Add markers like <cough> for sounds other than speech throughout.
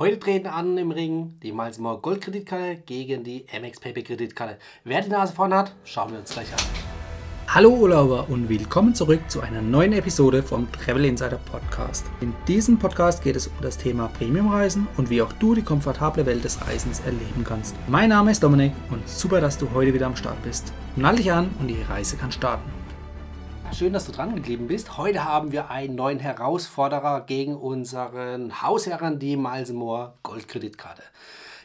Heute treten an im Ring die Miles More Gold Kreditkarte gegen die MX Paper Kreditkarte. Wer die Nase vorne hat, schauen wir uns gleich an. Hallo Urlauber und willkommen zurück zu einer neuen Episode vom Travel Insider Podcast. In diesem Podcast geht es um das Thema Premiumreisen und wie auch du die komfortable Welt des Reisens erleben kannst. Mein Name ist Dominik und super, dass du heute wieder am Start bist. Nall dich an und die Reise kann starten. Schön, dass du dran geblieben bist. Heute haben wir einen neuen Herausforderer gegen unseren Hausherren, die Miles Goldkreditkarte.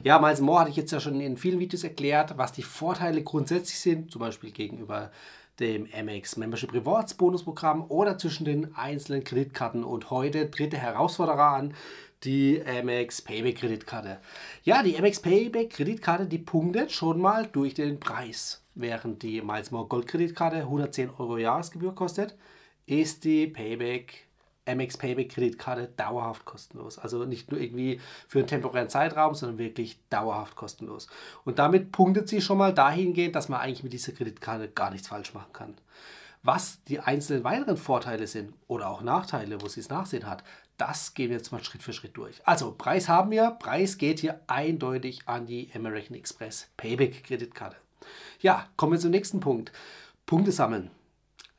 Ja, Miles hatte ich jetzt ja schon in vielen Videos erklärt, was die Vorteile grundsätzlich sind, zum Beispiel gegenüber dem MX Membership Rewards Bonusprogramm oder zwischen den einzelnen Kreditkarten. Und heute tritt der Herausforderer an, die MX Payback Kreditkarte. Ja, die MX Payback Kreditkarte, die punktet schon mal durch den Preis. Während die Miles More Gold Kreditkarte 110 Euro Jahresgebühr kostet, ist die Payback MX Payback Kreditkarte dauerhaft kostenlos. Also nicht nur irgendwie für einen temporären Zeitraum, sondern wirklich dauerhaft kostenlos. Und damit punktet sie schon mal dahingehend, dass man eigentlich mit dieser Kreditkarte gar nichts falsch machen kann. Was die einzelnen weiteren Vorteile sind oder auch Nachteile, wo sie es nachsehen hat, das gehen wir jetzt mal Schritt für Schritt durch. Also Preis haben wir. Preis geht hier eindeutig an die American Express Payback Kreditkarte. Ja, kommen wir zum nächsten Punkt. Punkte sammeln.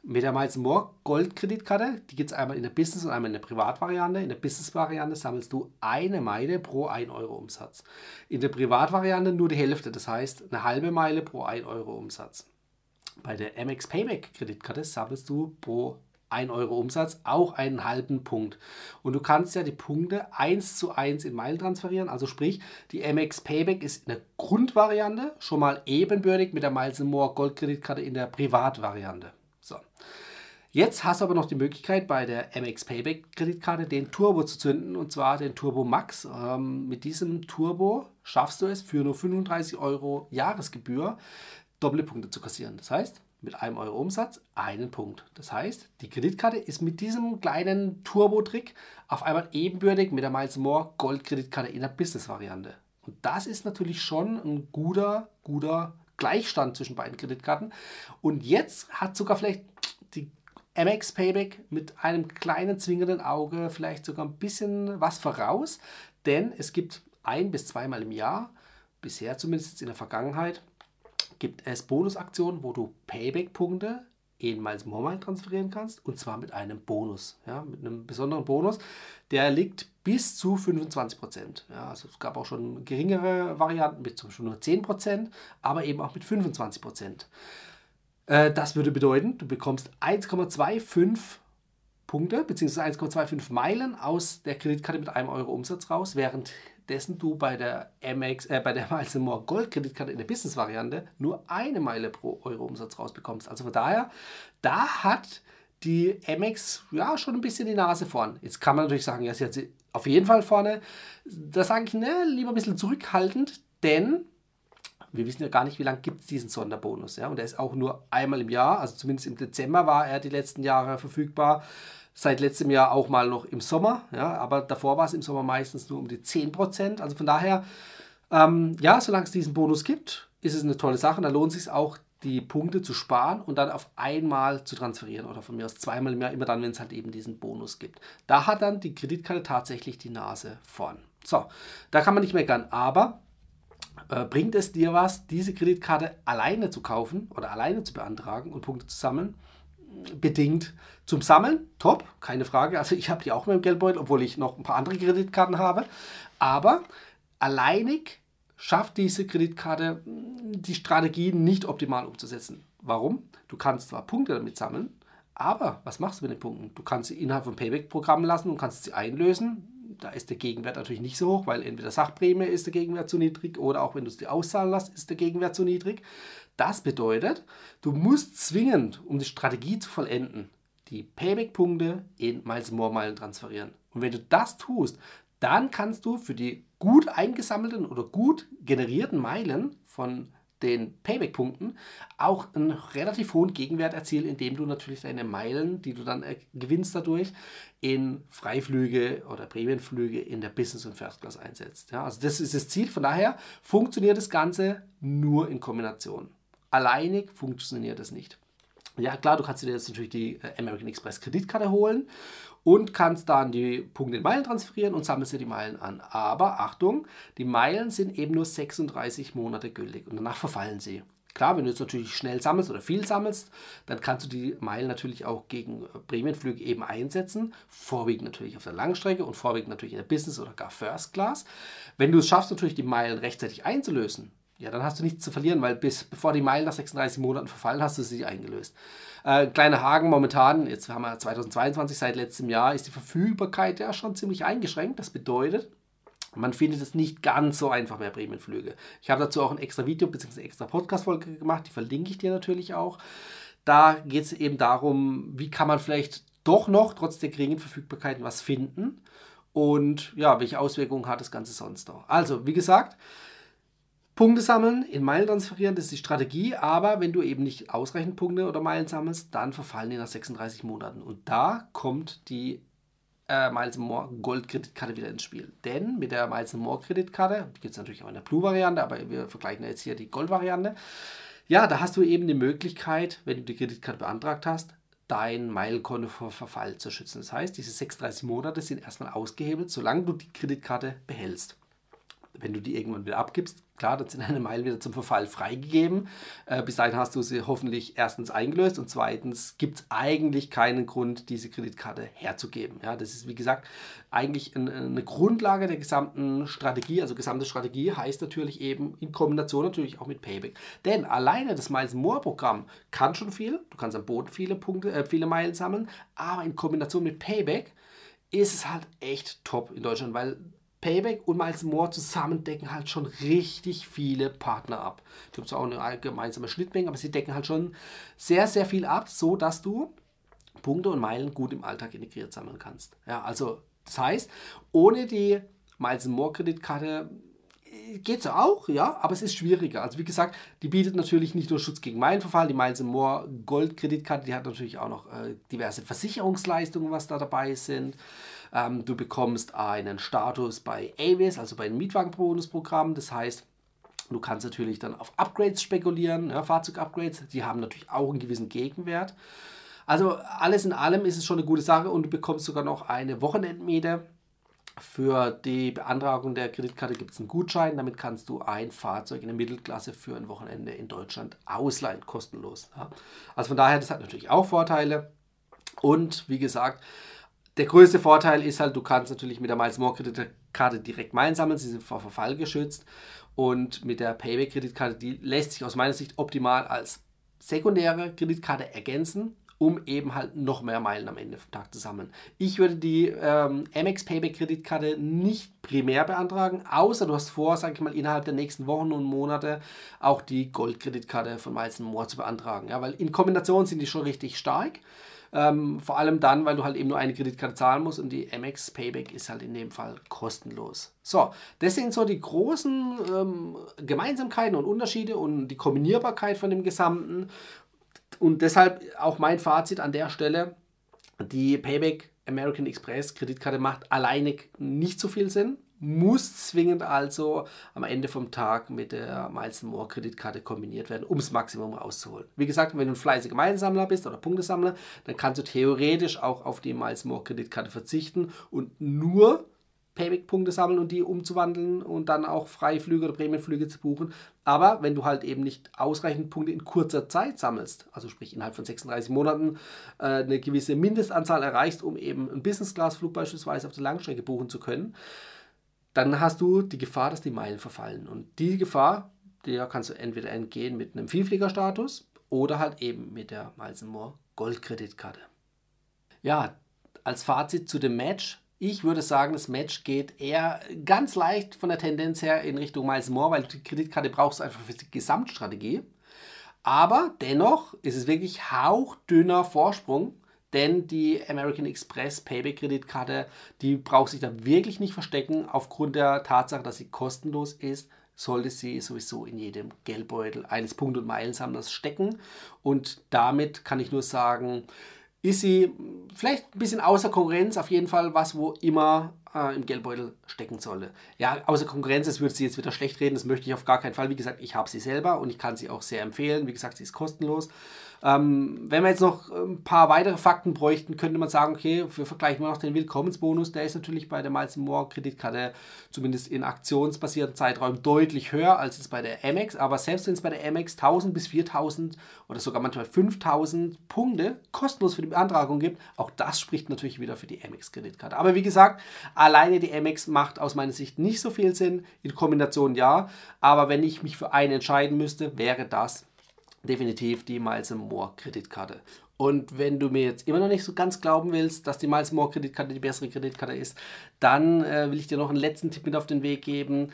Mit der Miles More Gold Kreditkarte, die gibt es einmal in der Business und einmal in der Privatvariante. In der Business-Variante sammelst du eine Meile pro 1 Euro Umsatz. In der Privatvariante nur die Hälfte, das heißt eine halbe Meile pro 1 Euro Umsatz. Bei der MX Payback Kreditkarte sammelst du pro 1 Euro Umsatz auch einen halben Punkt. Und du kannst ja die Punkte 1 zu 1 in Meilen transferieren. Also sprich, die MX Payback ist in der Grundvariante schon mal ebenbürtig mit der Miles More Gold Kreditkarte in der Privatvariante. So. Jetzt hast du aber noch die Möglichkeit, bei der MX Payback Kreditkarte den Turbo zu zünden und zwar den Turbo Max. Ähm, mit diesem Turbo schaffst du es für nur 35 Euro Jahresgebühr doppelte Punkte zu kassieren. Das heißt, mit einem Euro Umsatz einen Punkt. Das heißt, die Kreditkarte ist mit diesem kleinen Turbo-Trick auf einmal ebenbürtig mit der Miles More Gold-Kreditkarte in der Business-Variante. Und das ist natürlich schon ein guter, guter Gleichstand zwischen beiden Kreditkarten. Und jetzt hat sogar vielleicht die MX Payback mit einem kleinen zwingenden Auge vielleicht sogar ein bisschen was voraus, denn es gibt ein bis zweimal im Jahr, bisher zumindest in der Vergangenheit, gibt es Bonusaktionen, wo du Payback-Punkte ehemals Mobile transferieren kannst und zwar mit einem Bonus, ja, mit einem besonderen Bonus, der liegt bis zu 25 Prozent. Ja, also es gab auch schon geringere Varianten mit zum Beispiel nur 10 Prozent, aber eben auch mit 25 Prozent. Äh, das würde bedeuten, du bekommst 1,25 Punkte bzw. 1,25 Meilen aus der Kreditkarte mit einem Euro Umsatz raus, während dessen du bei der MX, äh, bei der <laughs> Miles More Gold Kreditkarte in der Business-Variante nur eine Meile pro Euro Umsatz rausbekommst. Also von daher, da hat die MX ja schon ein bisschen die Nase vorn. Jetzt kann man natürlich sagen, ja, sie hat sie auf jeden Fall vorne. Da sage ich, ne, lieber ein bisschen zurückhaltend, denn wir wissen ja gar nicht, wie lange gibt es diesen Sonderbonus. Ja? Und der ist auch nur einmal im Jahr, also zumindest im Dezember war er die letzten Jahre verfügbar seit letztem Jahr auch mal noch im Sommer, ja, aber davor war es im Sommer meistens nur um die 10%. Also von daher, ähm, ja, solange es diesen Bonus gibt, ist es eine tolle Sache. Da lohnt es sich auch, die Punkte zu sparen und dann auf einmal zu transferieren oder von mir aus zweimal im Jahr, immer dann, wenn es halt eben diesen Bonus gibt. Da hat dann die Kreditkarte tatsächlich die Nase vorn. So, da kann man nicht meckern, aber äh, bringt es dir was, diese Kreditkarte alleine zu kaufen oder alleine zu beantragen und Punkte zu sammeln? Bedingt zum Sammeln. Top, keine Frage. Also ich habe die auch mit dem Geldbeutel, obwohl ich noch ein paar andere Kreditkarten habe. Aber alleinig schafft diese Kreditkarte hm, die Strategie nicht optimal umzusetzen. Warum? Du kannst zwar Punkte damit sammeln, aber was machst du mit den Punkten? Du kannst sie innerhalb von Payback-Programmen lassen und kannst sie einlösen. Da ist der Gegenwert natürlich nicht so hoch, weil entweder Sachprämie ist der Gegenwert zu niedrig oder auch wenn du es dir auszahlen lässt, ist der Gegenwert zu niedrig. Das bedeutet, du musst zwingend, um die Strategie zu vollenden, die Payback-Punkte in Miles More Meilen transferieren. Und wenn du das tust, dann kannst du für die gut eingesammelten oder gut generierten Meilen von den Payback-Punkten auch einen relativ hohen Gegenwert erzielen, indem du natürlich deine Meilen, die du dann gewinnst dadurch, in Freiflüge oder Prämienflüge in der Business- und First Class einsetzt. Ja, also das ist das Ziel. Von daher funktioniert das Ganze nur in Kombination. Alleinig funktioniert das nicht. Ja, klar, du kannst dir jetzt natürlich die äh, American Express Kreditkarte holen und kannst dann die Punkte in Meilen transferieren und sammelst dir die Meilen an. Aber Achtung, die Meilen sind eben nur 36 Monate gültig und danach verfallen sie. Klar, wenn du jetzt natürlich schnell sammelst oder viel sammelst, dann kannst du die Meilen natürlich auch gegen Prämienflüge eben einsetzen. Vorwiegend natürlich auf der Langstrecke und vorwiegend natürlich in der Business oder gar First Class. Wenn du es schaffst, natürlich die Meilen rechtzeitig einzulösen, ja, dann hast du nichts zu verlieren, weil bis bevor die Meilen nach 36 Monaten verfallen, hast du sie eingelöst. Äh, kleiner Haken momentan, jetzt haben wir 2022, seit letztem Jahr ist die Verfügbarkeit ja schon ziemlich eingeschränkt. Das bedeutet, man findet es nicht ganz so einfach mehr Prämienflüge. Ich habe dazu auch ein extra Video bzw. extra Podcast-Folge gemacht, die verlinke ich dir natürlich auch. Da geht es eben darum, wie kann man vielleicht doch noch trotz der geringen Verfügbarkeiten was finden und ja, welche Auswirkungen hat das Ganze sonst noch. Also, wie gesagt, Punkte sammeln, in Meilen transferieren, das ist die Strategie, aber wenn du eben nicht ausreichend Punkte oder Meilen sammelst, dann verfallen die nach 36 Monaten. Und da kommt die äh, Miles More Gold-Kreditkarte wieder ins Spiel. Denn mit der Miles More Kreditkarte, die gibt es natürlich auch in der Blue-Variante, aber wir vergleichen jetzt hier die Gold-Variante. Ja, da hast du eben die Möglichkeit, wenn du die Kreditkarte beantragt hast, dein Meilenkonto vor Verfall zu schützen. Das heißt, diese 36 Monate sind erstmal ausgehebelt, solange du die Kreditkarte behältst. Wenn du die irgendwann wieder abgibst, Klar, das sind deine Meilen wieder zum Verfall freigegeben. Äh, bis dahin hast du sie hoffentlich erstens eingelöst und zweitens gibt es eigentlich keinen Grund, diese Kreditkarte herzugeben. Ja, das ist, wie gesagt, eigentlich ein, eine Grundlage der gesamten Strategie. Also gesamte Strategie heißt natürlich eben in Kombination natürlich auch mit Payback. Denn alleine das Miles More Programm kann schon viel. Du kannst am Boden viele Punkte, äh, viele Meilen sammeln, aber in Kombination mit Payback ist es halt echt top in Deutschland, weil Payback und Miles More zusammen decken halt schon richtig viele Partner ab. Du hast auch eine gemeinsame Schnittmenge, aber sie decken halt schon sehr, sehr viel ab, so dass du Punkte und Meilen gut im Alltag integriert sammeln kannst. Ja, also das heißt, ohne die Miles More Kreditkarte äh, geht es auch, ja, aber es ist schwieriger. Also wie gesagt, die bietet natürlich nicht nur Schutz gegen Meilenverfall, die Miles More Gold Kreditkarte, die hat natürlich auch noch äh, diverse Versicherungsleistungen, was da dabei sind. Ähm, du bekommst einen Status bei Avis, also bei dem Mietwagenbonusprogramm. Das heißt, du kannst natürlich dann auf Upgrades spekulieren, ja, Fahrzeugupgrades. Die haben natürlich auch einen gewissen Gegenwert. Also alles in allem ist es schon eine gute Sache und du bekommst sogar noch eine Wochenendmiete. Für die Beantragung der Kreditkarte gibt es einen Gutschein. Damit kannst du ein Fahrzeug in der Mittelklasse für ein Wochenende in Deutschland ausleihen, kostenlos. Ja. Also von daher, das hat natürlich auch Vorteile. Und wie gesagt, der größte Vorteil ist halt, du kannst natürlich mit der Miles More Kreditkarte direkt Meilen sammeln, sie sind vor Verfall geschützt. Und mit der Payback Kreditkarte, die lässt sich aus meiner Sicht optimal als sekundäre Kreditkarte ergänzen, um eben halt noch mehr Meilen am Ende vom Tag zu sammeln. Ich würde die ähm, Amex Payback Kreditkarte nicht primär beantragen, außer du hast vor, sage ich mal, innerhalb der nächsten Wochen und Monate auch die Gold Kreditkarte von Miles More zu beantragen. Ja, weil in Kombination sind die schon richtig stark. Ähm, vor allem dann, weil du halt eben nur eine Kreditkarte zahlen musst und die MX Payback ist halt in dem Fall kostenlos. So, das sind so die großen ähm, Gemeinsamkeiten und Unterschiede und die Kombinierbarkeit von dem Gesamten. Und deshalb auch mein Fazit an der Stelle, die Payback American Express Kreditkarte macht alleine nicht so viel Sinn muss zwingend also am Ende vom Tag mit der Miles More Kreditkarte kombiniert werden, um das Maximum rauszuholen. Wie gesagt, wenn du ein fleißiger Meilensammler bist oder Punktesammler, dann kannst du theoretisch auch auf die Miles More Kreditkarte verzichten und nur Payback-Punkte sammeln und die umzuwandeln und dann auch Freiflüge oder Prämienflüge zu buchen. Aber wenn du halt eben nicht ausreichend Punkte in kurzer Zeit sammelst, also sprich innerhalb von 36 Monaten äh, eine gewisse Mindestanzahl erreichst, um eben einen Business-Class-Flug beispielsweise auf der Langstrecke buchen zu können, dann hast du die Gefahr, dass die Meilen verfallen. Und die Gefahr, der kannst du entweder entgehen mit einem Vielfliegerstatus oder halt eben mit der Miles More Goldkreditkarte. Ja, als Fazit zu dem Match. Ich würde sagen, das Match geht eher ganz leicht von der Tendenz her in Richtung Miles More, weil du die Kreditkarte brauchst einfach für die Gesamtstrategie. Aber dennoch ist es wirklich hauchdünner Vorsprung denn die American Express Payback-Kreditkarte, die braucht sich da wirklich nicht verstecken. Aufgrund der Tatsache, dass sie kostenlos ist, sollte sie sowieso in jedem Geldbeutel eines Punkt- und Meilensammlers stecken. Und damit kann ich nur sagen, ist sie vielleicht ein bisschen außer Konkurrenz, auf jeden Fall was, wo immer äh, im Geldbeutel stecken sollte. Ja, außer Konkurrenz, das würde sie jetzt wieder schlecht reden, das möchte ich auf gar keinen Fall. Wie gesagt, ich habe sie selber und ich kann sie auch sehr empfehlen. Wie gesagt, sie ist kostenlos. Ähm, wenn wir jetzt noch ein paar weitere Fakten bräuchten, könnte man sagen, okay, wir vergleichen mal noch den Willkommensbonus. Der ist natürlich bei der Miles More Kreditkarte zumindest in aktionsbasierten Zeitraum deutlich höher als es bei der Amex. Aber selbst wenn es bei der Amex 1000 bis 4000 oder sogar manchmal 5000 Punkte kostenlos für die Beantragung gibt, auch das spricht natürlich wieder für die Amex Kreditkarte. Aber wie gesagt, alleine die Amex macht aus meiner Sicht nicht so viel Sinn. In Kombination ja. Aber wenn ich mich für eine entscheiden müsste, wäre das definitiv die Miles More Kreditkarte. Und wenn du mir jetzt immer noch nicht so ganz glauben willst, dass die Miles More Kreditkarte die bessere Kreditkarte ist, dann äh, will ich dir noch einen letzten Tipp mit auf den Weg geben.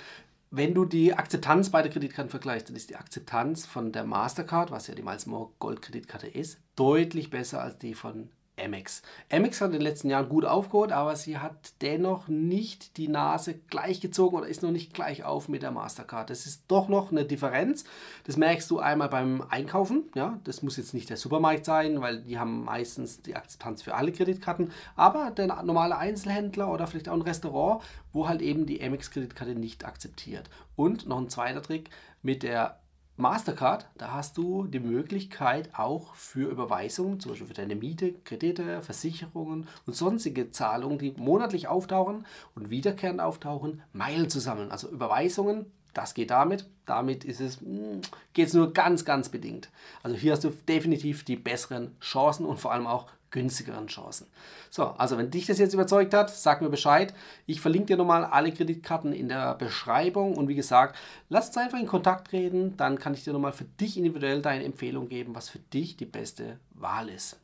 Wenn du die Akzeptanz beider Kreditkarten vergleichst, dann ist die Akzeptanz von der Mastercard, was ja die Miles More Gold Kreditkarte ist, deutlich besser als die von Amex. Amex hat in den letzten Jahren gut aufgeholt, aber sie hat dennoch nicht die Nase gleichgezogen oder ist noch nicht gleich auf mit der Mastercard. Das ist doch noch eine Differenz. Das merkst du einmal beim Einkaufen. Ja, das muss jetzt nicht der Supermarkt sein, weil die haben meistens die Akzeptanz für alle Kreditkarten. Aber der normale Einzelhändler oder vielleicht auch ein Restaurant, wo halt eben die Amex-Kreditkarte nicht akzeptiert. Und noch ein zweiter Trick mit der Mastercard, da hast du die Möglichkeit auch für Überweisungen, zum Beispiel für deine Miete, Kredite, Versicherungen und sonstige Zahlungen, die monatlich auftauchen und wiederkehrend auftauchen, Meilen zu sammeln. Also Überweisungen, das geht damit. Damit ist es, hm, geht es nur ganz, ganz bedingt. Also hier hast du definitiv die besseren Chancen und vor allem auch günstigeren Chancen. So, also wenn dich das jetzt überzeugt hat, sag mir Bescheid. Ich verlinke dir nochmal alle Kreditkarten in der Beschreibung und wie gesagt, lass uns einfach in Kontakt reden, dann kann ich dir nochmal für dich individuell deine Empfehlung geben, was für dich die beste Wahl ist.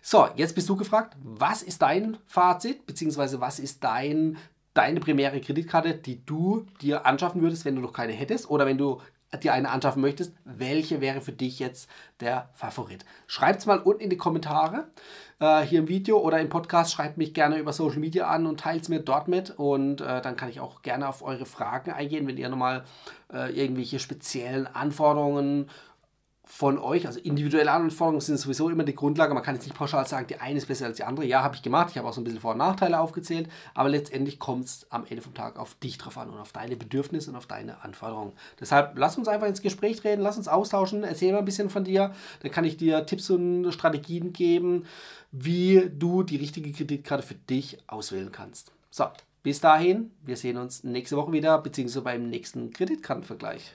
So, jetzt bist du gefragt, was ist dein Fazit, beziehungsweise was ist dein deine primäre Kreditkarte, die du dir anschaffen würdest, wenn du noch keine hättest oder wenn du dir eine anschaffen möchtest, welche wäre für dich jetzt der Favorit? Schreibt es mal unten in die Kommentare äh, hier im Video oder im Podcast. Schreibt mich gerne über Social Media an und teilt es mir dort mit und äh, dann kann ich auch gerne auf eure Fragen eingehen, wenn ihr nochmal äh, irgendwelche speziellen Anforderungen von euch, also individuelle Anforderungen sind sowieso immer die Grundlage. Man kann jetzt nicht pauschal sagen, die eine ist besser als die andere. Ja, habe ich gemacht. Ich habe auch so ein bisschen Vor- und Nachteile aufgezählt. Aber letztendlich kommt es am Ende vom Tag auf dich drauf an und auf deine Bedürfnisse und auf deine Anforderungen. Deshalb lass uns einfach ins Gespräch reden, lass uns austauschen. Erzähl mal ein bisschen von dir. Dann kann ich dir Tipps und Strategien geben, wie du die richtige Kreditkarte für dich auswählen kannst. So, bis dahin. Wir sehen uns nächste Woche wieder, beziehungsweise beim nächsten Kreditkartenvergleich.